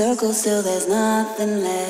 circles till there's nothing left.